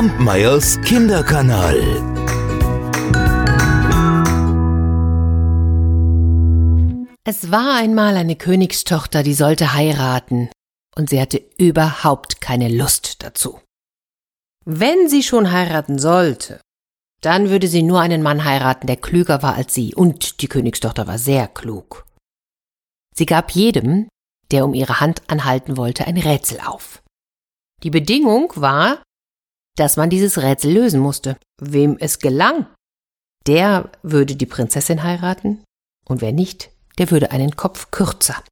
Kampmeyers Kinderkanal. Es war einmal eine Königstochter, die sollte heiraten, und sie hatte überhaupt keine Lust dazu. Wenn sie schon heiraten sollte, dann würde sie nur einen Mann heiraten, der klüger war als sie, und die Königstochter war sehr klug. Sie gab jedem, der um ihre Hand anhalten wollte, ein Rätsel auf. Die Bedingung war, dass man dieses Rätsel lösen musste. Wem es gelang, der würde die Prinzessin heiraten, und wer nicht, der würde einen Kopf kürzer.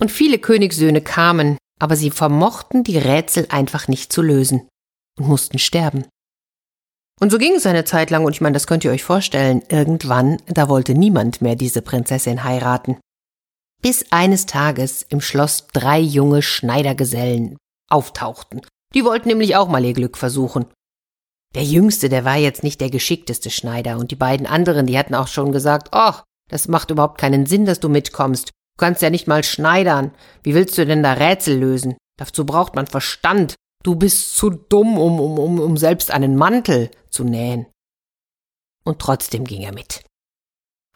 Und viele Königssöhne kamen, aber sie vermochten die Rätsel einfach nicht zu lösen und mussten sterben. Und so ging es eine Zeit lang, und ich meine, das könnt ihr euch vorstellen, irgendwann, da wollte niemand mehr diese Prinzessin heiraten. Bis eines Tages im Schloss drei junge Schneidergesellen auftauchten. Die wollten nämlich auch mal ihr Glück versuchen. Der Jüngste, der war jetzt nicht der geschickteste Schneider, und die beiden anderen, die hatten auch schon gesagt, ach, das macht überhaupt keinen Sinn, dass du mitkommst. Du kannst ja nicht mal schneidern. Wie willst du denn da Rätsel lösen? Dazu braucht man Verstand. Du bist zu dumm, um, um, um, um selbst einen Mantel zu nähen. Und trotzdem ging er mit.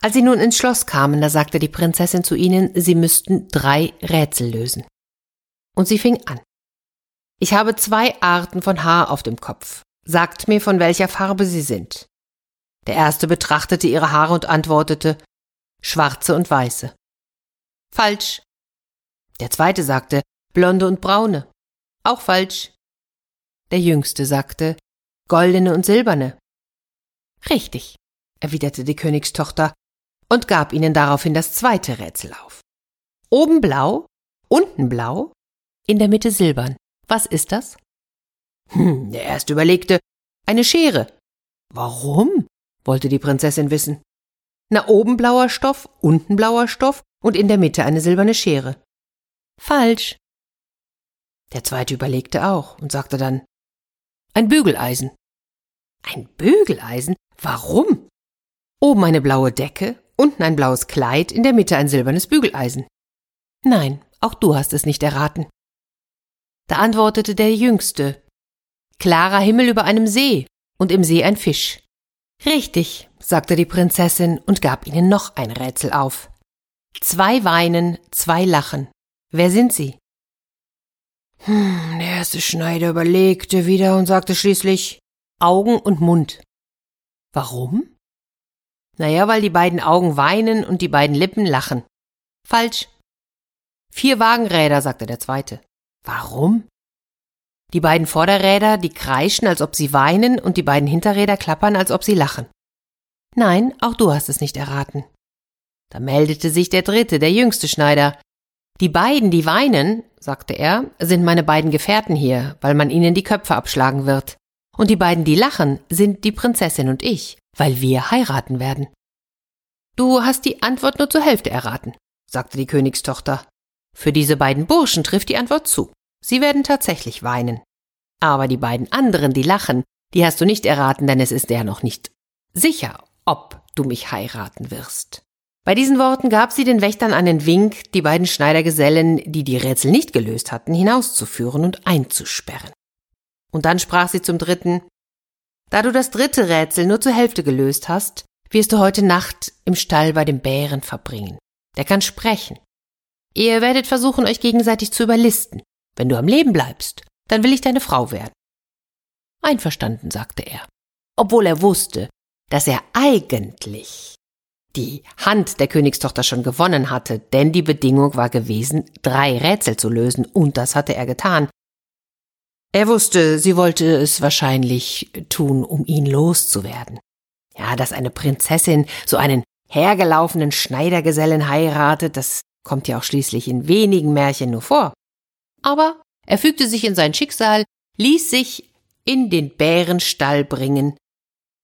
Als sie nun ins Schloss kamen, da sagte die Prinzessin zu ihnen, sie müssten drei Rätsel lösen. Und sie fing an. Ich habe zwei Arten von Haar auf dem Kopf. Sagt mir, von welcher Farbe sie sind. Der erste betrachtete ihre Haare und antwortete, schwarze und weiße. Falsch. Der zweite sagte blonde und braune. Auch falsch. Der jüngste sagte goldene und silberne. Richtig, erwiderte die Königstochter und gab ihnen daraufhin das zweite Rätsel auf. Oben blau, unten blau, in der Mitte silbern. Was ist das? Hm, der erste überlegte, eine Schere. Warum? wollte die Prinzessin wissen. Na, oben blauer Stoff, unten blauer Stoff und in der Mitte eine silberne Schere. Falsch. Der zweite überlegte auch und sagte dann, ein Bügeleisen. Ein Bügeleisen? Warum? Oben eine blaue Decke, unten ein blaues Kleid, in der Mitte ein silbernes Bügeleisen. Nein, auch du hast es nicht erraten. Da antwortete der Jüngste, klarer Himmel über einem See und im See ein Fisch. Richtig, sagte die Prinzessin und gab ihnen noch ein Rätsel auf. Zwei weinen, zwei lachen. Wer sind sie? Hm, der erste Schneider überlegte wieder und sagte schließlich Augen und Mund. Warum? Naja, weil die beiden Augen weinen und die beiden Lippen lachen. Falsch. Vier Wagenräder, sagte der zweite. Warum? Die beiden Vorderräder, die kreischen, als ob sie weinen, und die beiden Hinterräder klappern, als ob sie lachen. Nein, auch du hast es nicht erraten. Da meldete sich der dritte, der jüngste Schneider. Die beiden, die weinen, sagte er, sind meine beiden Gefährten hier, weil man ihnen die Köpfe abschlagen wird. Und die beiden, die lachen, sind die Prinzessin und ich, weil wir heiraten werden. Du hast die Antwort nur zur Hälfte erraten, sagte die Königstochter. Für diese beiden Burschen trifft die Antwort zu. Sie werden tatsächlich weinen. Aber die beiden anderen, die lachen, die hast du nicht erraten, denn es ist ja noch nicht sicher, ob du mich heiraten wirst. Bei diesen Worten gab sie den Wächtern einen Wink, die beiden Schneidergesellen, die die Rätsel nicht gelöst hatten, hinauszuführen und einzusperren. Und dann sprach sie zum dritten, da du das dritte Rätsel nur zur Hälfte gelöst hast, wirst du heute Nacht im Stall bei dem Bären verbringen. Der kann sprechen. Ihr werdet versuchen, euch gegenseitig zu überlisten. Wenn du am Leben bleibst, dann will ich deine Frau werden. Einverstanden, sagte er, obwohl er wusste, dass er eigentlich die Hand der Königstochter schon gewonnen hatte, denn die Bedingung war gewesen, drei Rätsel zu lösen, und das hatte er getan. Er wusste, sie wollte es wahrscheinlich tun, um ihn loszuwerden. Ja, dass eine Prinzessin so einen hergelaufenen Schneidergesellen heiratet, das kommt ja auch schließlich in wenigen Märchen nur vor. Aber er fügte sich in sein Schicksal, ließ sich in den Bärenstall bringen,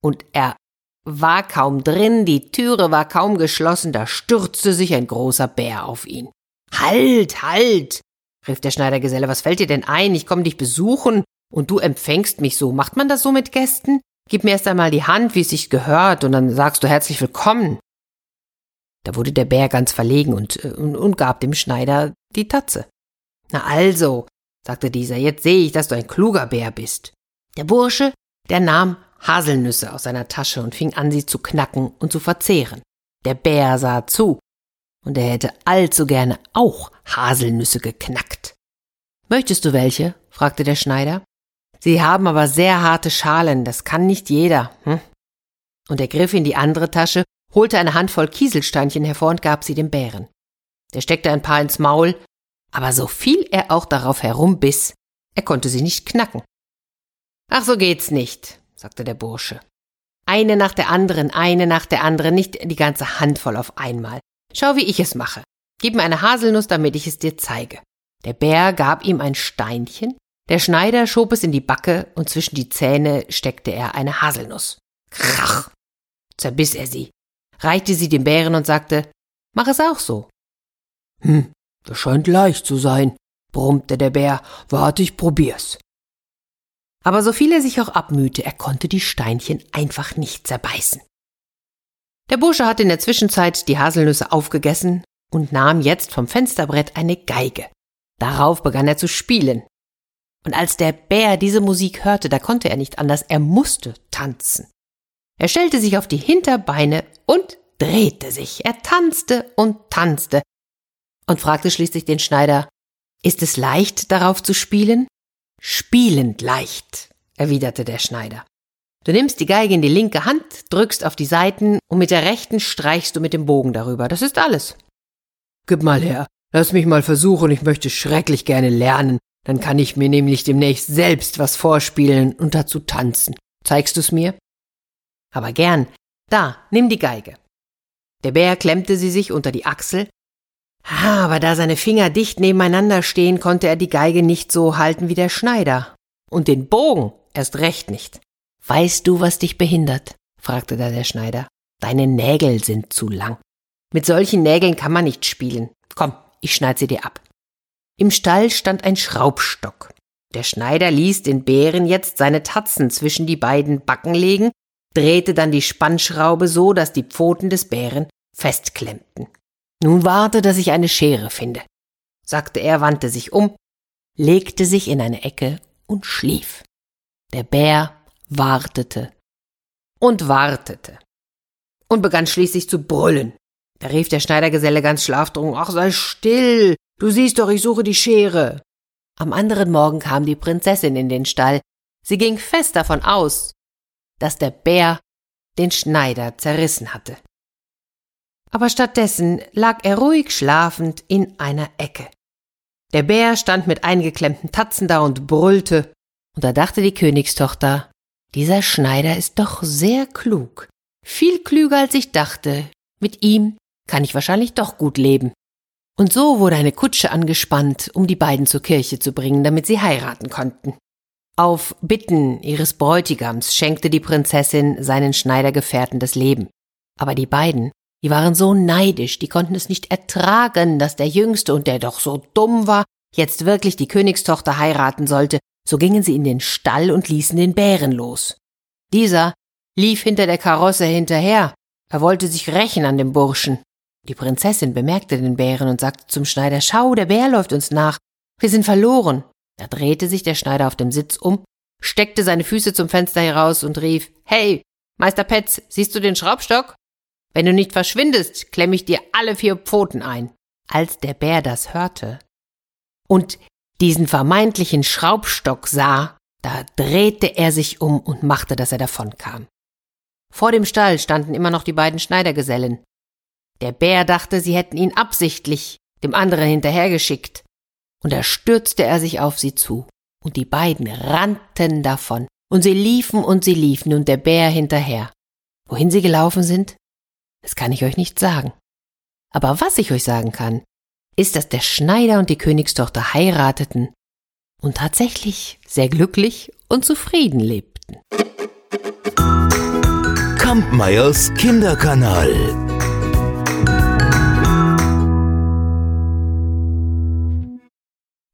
und er war kaum drin, die Türe war kaum geschlossen, da stürzte sich ein großer Bär auf ihn. Halt, halt, rief der Schneidergeselle, was fällt dir denn ein? Ich komme dich besuchen und du empfängst mich so. Macht man das so mit Gästen? Gib mir erst einmal die Hand, wie es sich gehört, und dann sagst du herzlich willkommen. Da wurde der Bär ganz verlegen und, äh, und, und gab dem Schneider die Tatze. Na also, sagte dieser, jetzt sehe ich, dass du ein kluger Bär bist. Der Bursche, der nahm Haselnüsse aus seiner Tasche und fing an, sie zu knacken und zu verzehren. Der Bär sah zu, und er hätte allzu gerne auch Haselnüsse geknackt. Möchtest du welche? fragte der Schneider. Sie haben aber sehr harte Schalen, das kann nicht jeder. Hm? Und er griff in die andere Tasche, holte eine Handvoll Kieselsteinchen hervor und gab sie dem Bären. Der steckte ein paar ins Maul, aber so viel er auch darauf herumbiss, er konnte sie nicht knacken. Ach, so geht's nicht, sagte der Bursche. Eine nach der anderen, eine nach der anderen, nicht die ganze Handvoll auf einmal. Schau, wie ich es mache. Gib mir eine Haselnuss, damit ich es dir zeige. Der Bär gab ihm ein Steinchen, der Schneider schob es in die Backe und zwischen die Zähne steckte er eine Haselnuss. Krach! zerbiss er sie, reichte sie dem Bären und sagte, mach es auch so. Hm, das scheint leicht zu sein, brummte der Bär, warte, ich probier's. Aber so viel er sich auch abmühte, er konnte die Steinchen einfach nicht zerbeißen. Der Bursche hatte in der Zwischenzeit die Haselnüsse aufgegessen und nahm jetzt vom Fensterbrett eine Geige. Darauf begann er zu spielen. Und als der Bär diese Musik hörte, da konnte er nicht anders, er musste tanzen. Er stellte sich auf die Hinterbeine und drehte sich. Er tanzte und tanzte und fragte schließlich den Schneider, ist es leicht, darauf zu spielen? Spielend leicht, erwiderte der Schneider. Du nimmst die Geige in die linke Hand, drückst auf die Saiten und mit der rechten streichst du mit dem Bogen darüber. Das ist alles. Gib mal her, lass mich mal versuchen, ich möchte schrecklich gerne lernen. Dann kann ich mir nämlich demnächst selbst was vorspielen und dazu tanzen. Zeigst du's mir? Aber gern. Da, nimm die Geige. Der Bär klemmte sie sich unter die Achsel. Ah, aber da seine Finger dicht nebeneinander stehen, konnte er die Geige nicht so halten wie der Schneider. Und den Bogen erst recht nicht. Weißt du, was dich behindert? fragte da der Schneider. Deine Nägel sind zu lang. Mit solchen Nägeln kann man nicht spielen. Komm, ich schneid sie dir ab. Im Stall stand ein Schraubstock. Der Schneider ließ den Bären jetzt seine Tatzen zwischen die beiden Backen legen drehte dann die Spannschraube so, dass die Pfoten des Bären festklemmten. Nun warte, dass ich eine Schere finde, sagte er, wandte sich um, legte sich in eine Ecke und schlief. Der Bär wartete und wartete und begann schließlich zu brüllen. Da rief der Schneidergeselle ganz schlaftrunken, ach sei still, du siehst doch, ich suche die Schere. Am anderen Morgen kam die Prinzessin in den Stall. Sie ging fest davon aus, dass der Bär den Schneider zerrissen hatte. Aber stattdessen lag er ruhig schlafend in einer Ecke. Der Bär stand mit eingeklemmten Tatzen da und brüllte, und da dachte die Königstochter, dieser Schneider ist doch sehr klug, viel klüger als ich dachte, mit ihm kann ich wahrscheinlich doch gut leben. Und so wurde eine Kutsche angespannt, um die beiden zur Kirche zu bringen, damit sie heiraten konnten. Auf Bitten ihres Bräutigams schenkte die Prinzessin seinen Schneidergefährten das Leben. Aber die beiden, die waren so neidisch, die konnten es nicht ertragen, dass der Jüngste und der doch so dumm war, jetzt wirklich die Königstochter heiraten sollte, so gingen sie in den Stall und ließen den Bären los. Dieser lief hinter der Karosse hinterher, er wollte sich rächen an dem Burschen. Die Prinzessin bemerkte den Bären und sagte zum Schneider, Schau, der Bär läuft uns nach, wir sind verloren. Da drehte sich der Schneider auf dem Sitz um, steckte seine Füße zum Fenster heraus und rief Hey, Meister Petz, siehst du den Schraubstock? Wenn du nicht verschwindest, klemm ich dir alle vier Pfoten ein. Als der Bär das hörte und diesen vermeintlichen Schraubstock sah, da drehte er sich um und machte, dass er davonkam. Vor dem Stall standen immer noch die beiden Schneidergesellen. Der Bär dachte, sie hätten ihn absichtlich dem anderen hinterhergeschickt, und da stürzte er sich auf sie zu, und die beiden rannten davon, und sie liefen und sie liefen und der Bär hinterher. Wohin sie gelaufen sind? Das kann ich euch nicht sagen. Aber was ich euch sagen kann, ist, dass der Schneider und die Königstochter heirateten und tatsächlich sehr glücklich und zufrieden lebten. Kampmeyers Kinderkanal